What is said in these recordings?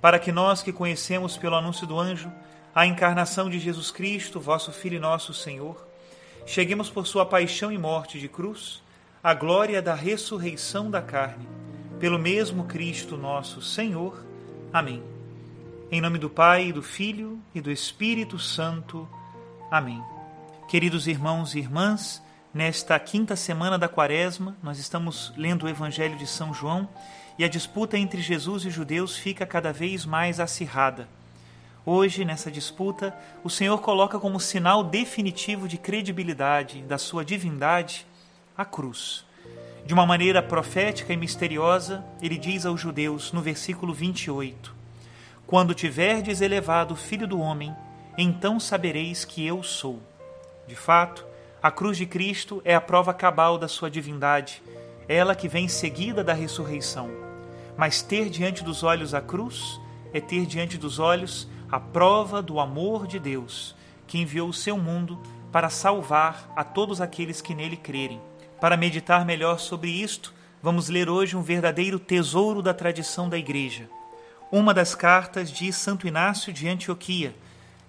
para que nós que conhecemos pelo anúncio do anjo a encarnação de Jesus Cristo, vosso Filho e nosso Senhor, cheguemos por sua paixão e morte de cruz à glória da ressurreição da carne, pelo mesmo Cristo nosso Senhor. Amém. Em nome do Pai, do Filho e do Espírito Santo. Amém. Queridos irmãos e irmãs, Nesta quinta semana da Quaresma, nós estamos lendo o Evangelho de São João e a disputa entre Jesus e judeus fica cada vez mais acirrada. Hoje, nessa disputa, o Senhor coloca como sinal definitivo de credibilidade da sua divindade a cruz. De uma maneira profética e misteriosa, ele diz aos judeus no versículo 28: Quando tiverdes elevado o Filho do Homem, então sabereis que eu sou. De fato, a cruz de Cristo é a prova cabal da sua divindade, ela que vem seguida da ressurreição. Mas ter diante dos olhos a cruz é ter diante dos olhos a prova do amor de Deus, que enviou o seu mundo para salvar a todos aqueles que nele crerem. Para meditar melhor sobre isto, vamos ler hoje um verdadeiro tesouro da tradição da Igreja. Uma das cartas de Santo Inácio de Antioquia,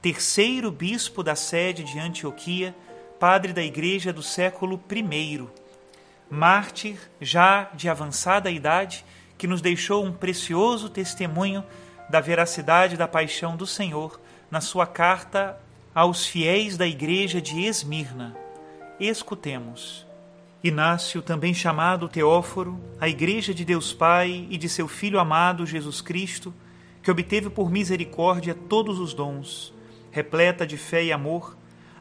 terceiro bispo da sede de Antioquia, padre da Igreja do século I, mártir já de avançada idade, que nos deixou um precioso testemunho da veracidade da paixão do Senhor na sua carta aos fiéis da Igreja de Esmirna. Escutemos. Inácio, também chamado Teóforo, a Igreja de Deus Pai e de seu Filho amado Jesus Cristo, que obteve por misericórdia todos os dons, repleta de fé e amor,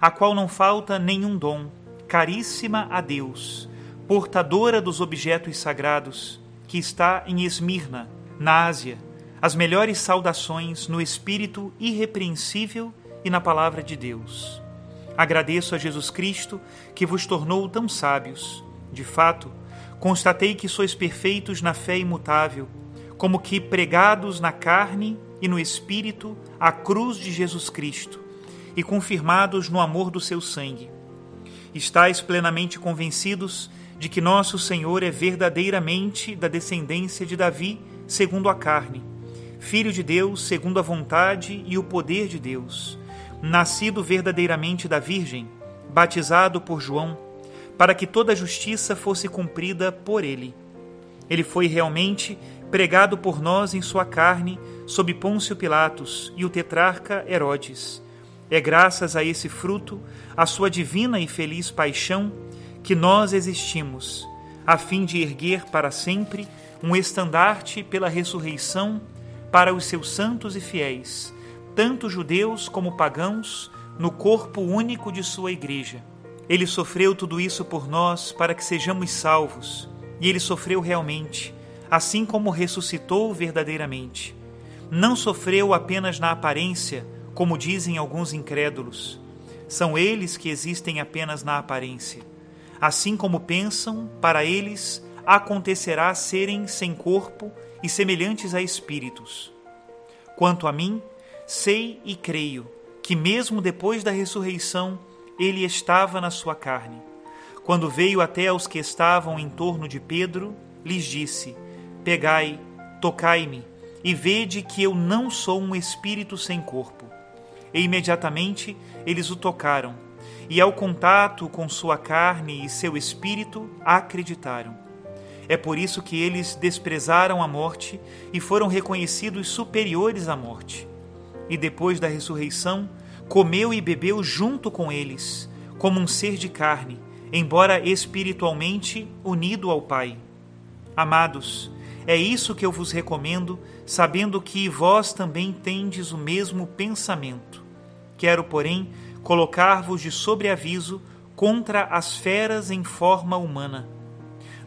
a qual não falta nenhum dom, caríssima a Deus, portadora dos objetos sagrados, que está em Esmirna, na Ásia, as melhores saudações no espírito irrepreensível e na palavra de Deus. Agradeço a Jesus Cristo que vos tornou tão sábios. De fato, constatei que sois perfeitos na fé imutável, como que pregados na carne e no espírito à cruz de Jesus Cristo e confirmados no amor do seu sangue. Estais plenamente convencidos de que nosso Senhor é verdadeiramente da descendência de Davi, segundo a carne, filho de Deus segundo a vontade e o poder de Deus, nascido verdadeiramente da Virgem, batizado por João, para que toda a justiça fosse cumprida por ele. Ele foi realmente pregado por nós em sua carne, sob Pôncio Pilatos e o tetrarca Herodes é graças a esse fruto, a sua divina e feliz paixão, que nós existimos, a fim de erguer para sempre um estandarte pela ressurreição para os seus santos e fiéis, tanto judeus como pagãos, no corpo único de sua Igreja. Ele sofreu tudo isso por nós para que sejamos salvos, e ele sofreu realmente, assim como ressuscitou verdadeiramente. Não sofreu apenas na aparência, como dizem alguns incrédulos. São eles que existem apenas na aparência. Assim como pensam, para eles acontecerá serem sem corpo e semelhantes a espíritos. Quanto a mim, sei e creio que, mesmo depois da ressurreição, ele estava na sua carne. Quando veio até aos que estavam em torno de Pedro, lhes disse: Pegai, tocai-me, e vede que eu não sou um espírito sem corpo. E imediatamente eles o tocaram, e ao contato com sua carne e seu espírito, acreditaram. É por isso que eles desprezaram a morte e foram reconhecidos superiores à morte. E depois da ressurreição, comeu e bebeu junto com eles, como um ser de carne, embora espiritualmente unido ao Pai. Amados, é isso que eu vos recomendo, sabendo que vós também tendes o mesmo pensamento. Quero, porém, colocar-vos de sobreaviso contra as feras em forma humana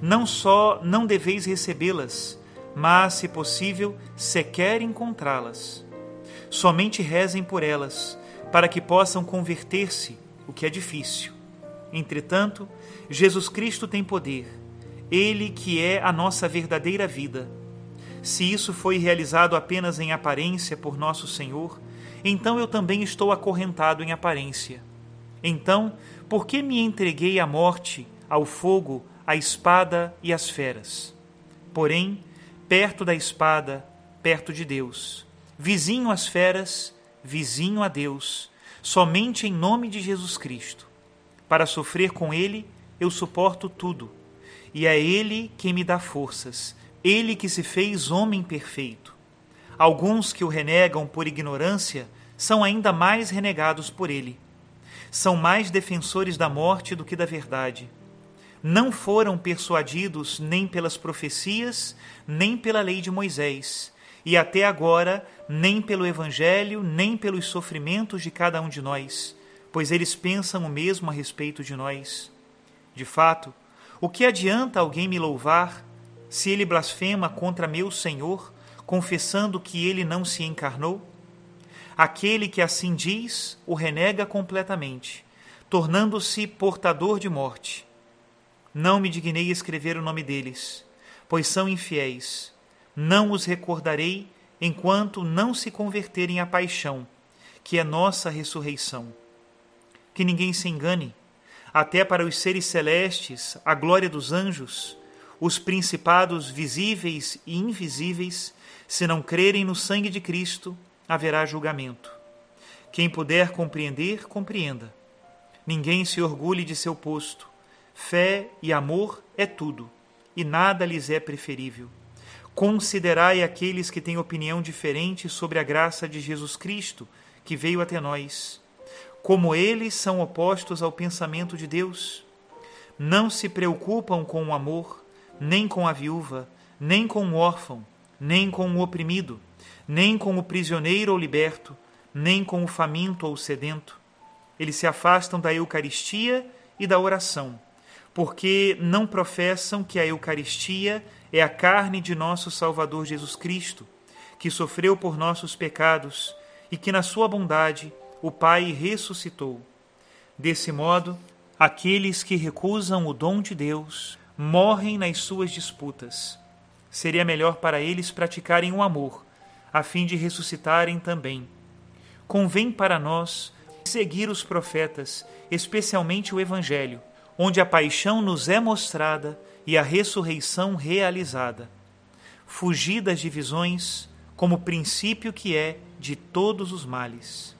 não só não deveis recebê-las, mas, se possível, sequer encontrá-las. Somente rezem por elas, para que possam converter-se, o que é difícil. Entretanto, Jesus Cristo tem poder, Ele que é a nossa verdadeira vida. Se isso foi realizado apenas em aparência por nosso Senhor, então eu também estou acorrentado em aparência. Então, por que me entreguei à morte, ao fogo, a espada e as feras. Porém, perto da espada, perto de Deus. Vizinho às feras, vizinho a Deus, somente em nome de Jesus Cristo. Para sofrer com Ele, eu suporto tudo. E é Ele que me dá forças, Ele que se fez homem perfeito. Alguns que o renegam por ignorância são ainda mais renegados por Ele. São mais defensores da morte do que da verdade não foram persuadidos nem pelas profecias, nem pela lei de Moisés, e até agora nem pelo Evangelho, nem pelos sofrimentos de cada um de nós, pois eles pensam o mesmo a respeito de nós. De fato, o que adianta alguém me louvar se ele blasfema contra meu Senhor, confessando que ele não se encarnou? Aquele que assim diz o renega completamente, tornando-se portador de morte não me dignei escrever o nome deles, pois são infiéis. Não os recordarei enquanto não se converterem à paixão, que é nossa ressurreição. Que ninguém se engane, até para os seres celestes, a glória dos anjos, os principados visíveis e invisíveis, se não crerem no sangue de Cristo, haverá julgamento. Quem puder compreender, compreenda. Ninguém se orgulhe de seu posto Fé e amor é tudo, e nada lhes é preferível. Considerai aqueles que têm opinião diferente sobre a graça de Jesus Cristo, que veio até nós. Como eles são opostos ao pensamento de Deus. Não se preocupam com o amor, nem com a viúva, nem com o órfão, nem com o oprimido, nem com o prisioneiro ou liberto, nem com o faminto ou sedento. Eles se afastam da Eucaristia e da oração porque não professam que a Eucaristia é a carne de nosso Salvador Jesus Cristo, que sofreu por nossos pecados e que, na sua bondade, o Pai ressuscitou. Desse modo, aqueles que recusam o dom de Deus morrem nas suas disputas. Seria melhor para eles praticarem o amor, a fim de ressuscitarem também. Convém para nós seguir os profetas, especialmente o Evangelho onde a paixão nos é mostrada e a ressurreição realizada. Fugir das divisões como princípio que é de todos os males.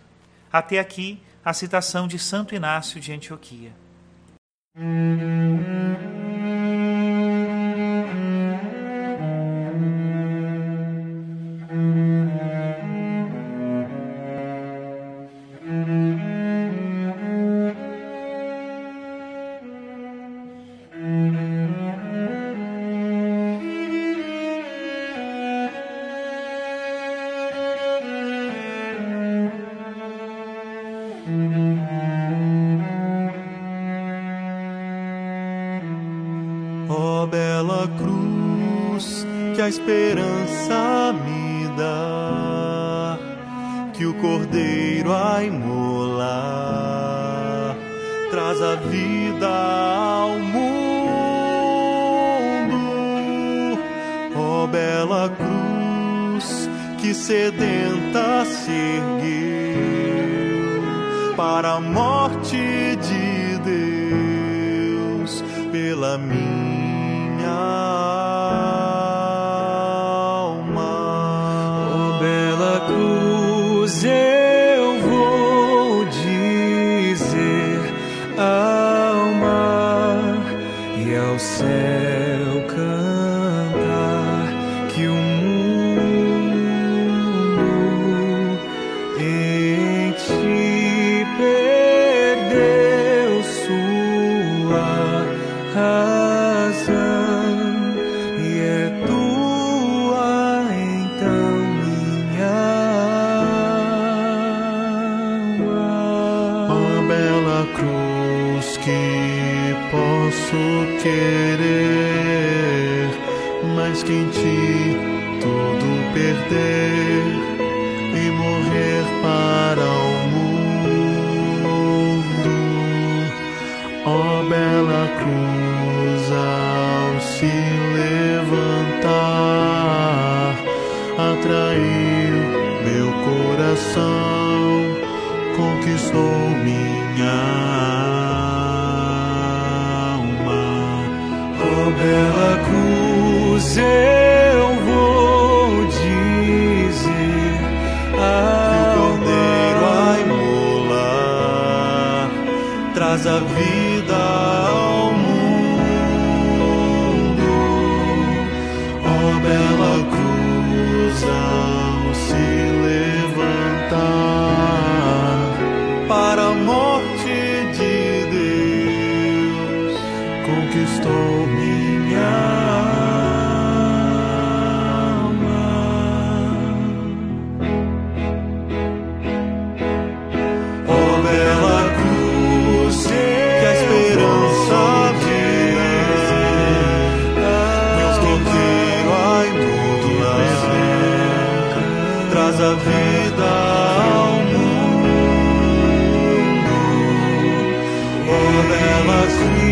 Até aqui a citação de Santo Inácio de Antioquia. Ó oh, bela cruz que a esperança me dá, que o cordeiro a imolar traz a vida ao mundo. Ó oh, bela cruz que sedenta se ergueu para a morte de Deus pela minha alma. Oh, bela cruz, eu vou dizer alma e ao céu cantar que o mundo. e morrer para o mundo. Ó oh, bela cruz ao se levantar, atraiu meu coração, conquistou minha alma. Ó oh, bela cruz. vida ao mundo, ó bela cruz ao se levantar para a morte de Deus, conquistou minha. Cause we